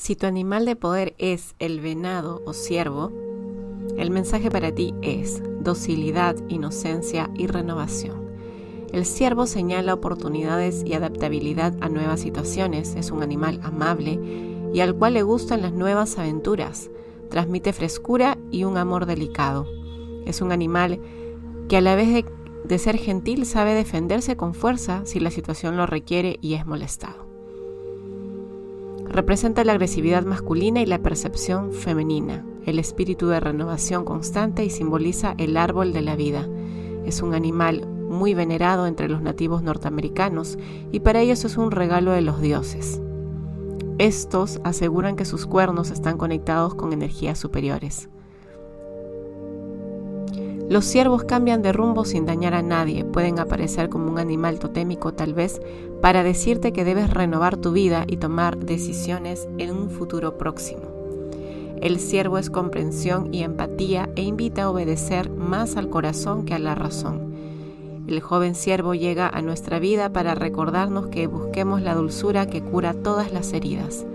Si tu animal de poder es el venado o ciervo, el mensaje para ti es docilidad, inocencia y renovación. El ciervo señala oportunidades y adaptabilidad a nuevas situaciones. Es un animal amable y al cual le gustan las nuevas aventuras. Transmite frescura y un amor delicado. Es un animal que a la vez de, de ser gentil sabe defenderse con fuerza si la situación lo requiere y es molestado. Representa la agresividad masculina y la percepción femenina, el espíritu de renovación constante y simboliza el árbol de la vida. Es un animal muy venerado entre los nativos norteamericanos y para ellos es un regalo de los dioses. Estos aseguran que sus cuernos están conectados con energías superiores. Los ciervos cambian de rumbo sin dañar a nadie, pueden aparecer como un animal totémico tal vez para decirte que debes renovar tu vida y tomar decisiones en un futuro próximo. El ciervo es comprensión y empatía e invita a obedecer más al corazón que a la razón. El joven siervo llega a nuestra vida para recordarnos que busquemos la dulzura que cura todas las heridas.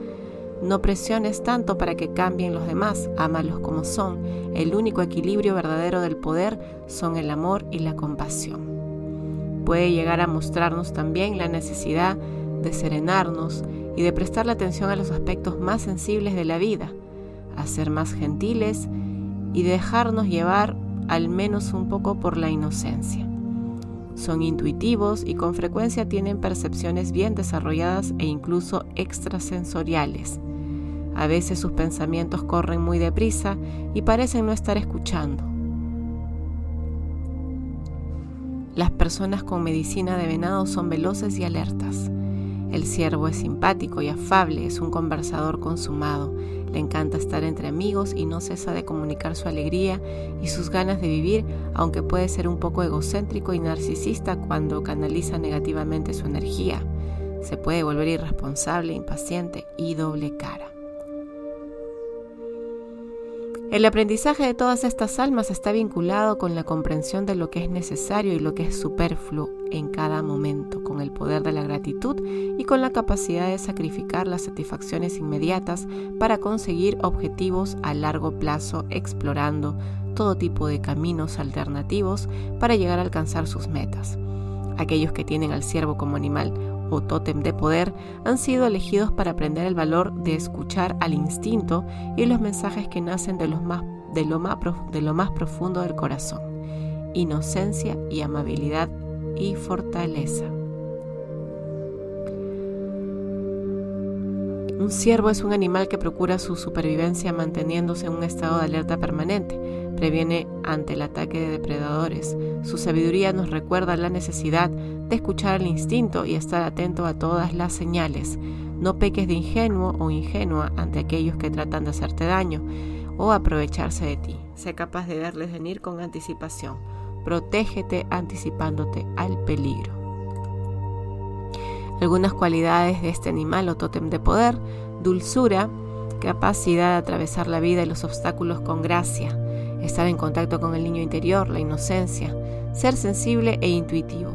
No presiones tanto para que cambien los demás, ámalos como son. El único equilibrio verdadero del poder son el amor y la compasión. Puede llegar a mostrarnos también la necesidad de serenarnos y de prestar la atención a los aspectos más sensibles de la vida, a ser más gentiles y dejarnos llevar al menos un poco por la inocencia. Son intuitivos y con frecuencia tienen percepciones bien desarrolladas e incluso extrasensoriales. A veces sus pensamientos corren muy deprisa y parecen no estar escuchando. Las personas con medicina de venado son veloces y alertas. El ciervo es simpático y afable, es un conversador consumado, le encanta estar entre amigos y no cesa de comunicar su alegría y sus ganas de vivir, aunque puede ser un poco egocéntrico y narcisista cuando canaliza negativamente su energía. Se puede volver irresponsable, impaciente y doble cara. El aprendizaje de todas estas almas está vinculado con la comprensión de lo que es necesario y lo que es superfluo en cada momento, con el poder de la gratitud y con la capacidad de sacrificar las satisfacciones inmediatas para conseguir objetivos a largo plazo, explorando todo tipo de caminos alternativos para llegar a alcanzar sus metas. Aquellos que tienen al ciervo como animal o tótem de poder han sido elegidos para aprender el valor de escuchar al instinto y los mensajes que nacen de, más, de, lo, más, de lo más profundo del corazón, inocencia y amabilidad y fortaleza. Un ciervo es un animal que procura su supervivencia manteniéndose en un estado de alerta permanente, previene ante el ataque de depredadores. Su sabiduría nos recuerda la necesidad de escuchar el instinto y estar atento a todas las señales. No peques de ingenuo o ingenua ante aquellos que tratan de hacerte daño o aprovecharse de ti. Sé capaz de verles venir con anticipación. Protégete anticipándote al peligro. Algunas cualidades de este animal o tótem de poder, dulzura, capacidad de atravesar la vida y los obstáculos con gracia, estar en contacto con el niño interior, la inocencia, ser sensible e intuitivo,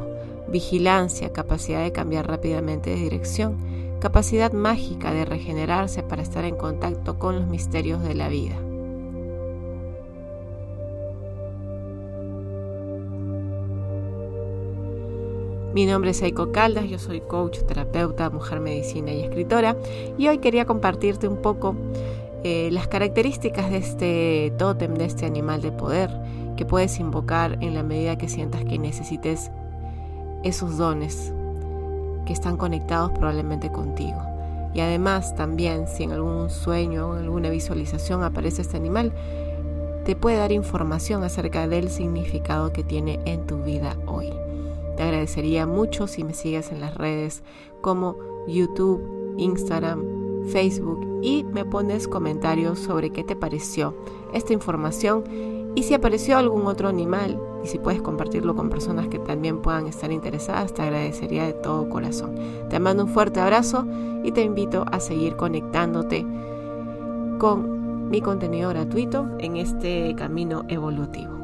vigilancia, capacidad de cambiar rápidamente de dirección, capacidad mágica de regenerarse para estar en contacto con los misterios de la vida. Mi nombre es Eiko Caldas, yo soy coach, terapeuta, mujer medicina y escritora y hoy quería compartirte un poco eh, las características de este tótem, de este animal de poder que puedes invocar en la medida que sientas que necesites esos dones que están conectados probablemente contigo. Y además también si en algún sueño, en alguna visualización aparece este animal, te puede dar información acerca del significado que tiene en tu vida hoy. Te agradecería mucho si me sigues en las redes como YouTube, Instagram, Facebook y me pones comentarios sobre qué te pareció esta información y si apareció algún otro animal y si puedes compartirlo con personas que también puedan estar interesadas, te agradecería de todo corazón. Te mando un fuerte abrazo y te invito a seguir conectándote con mi contenido gratuito en este camino evolutivo.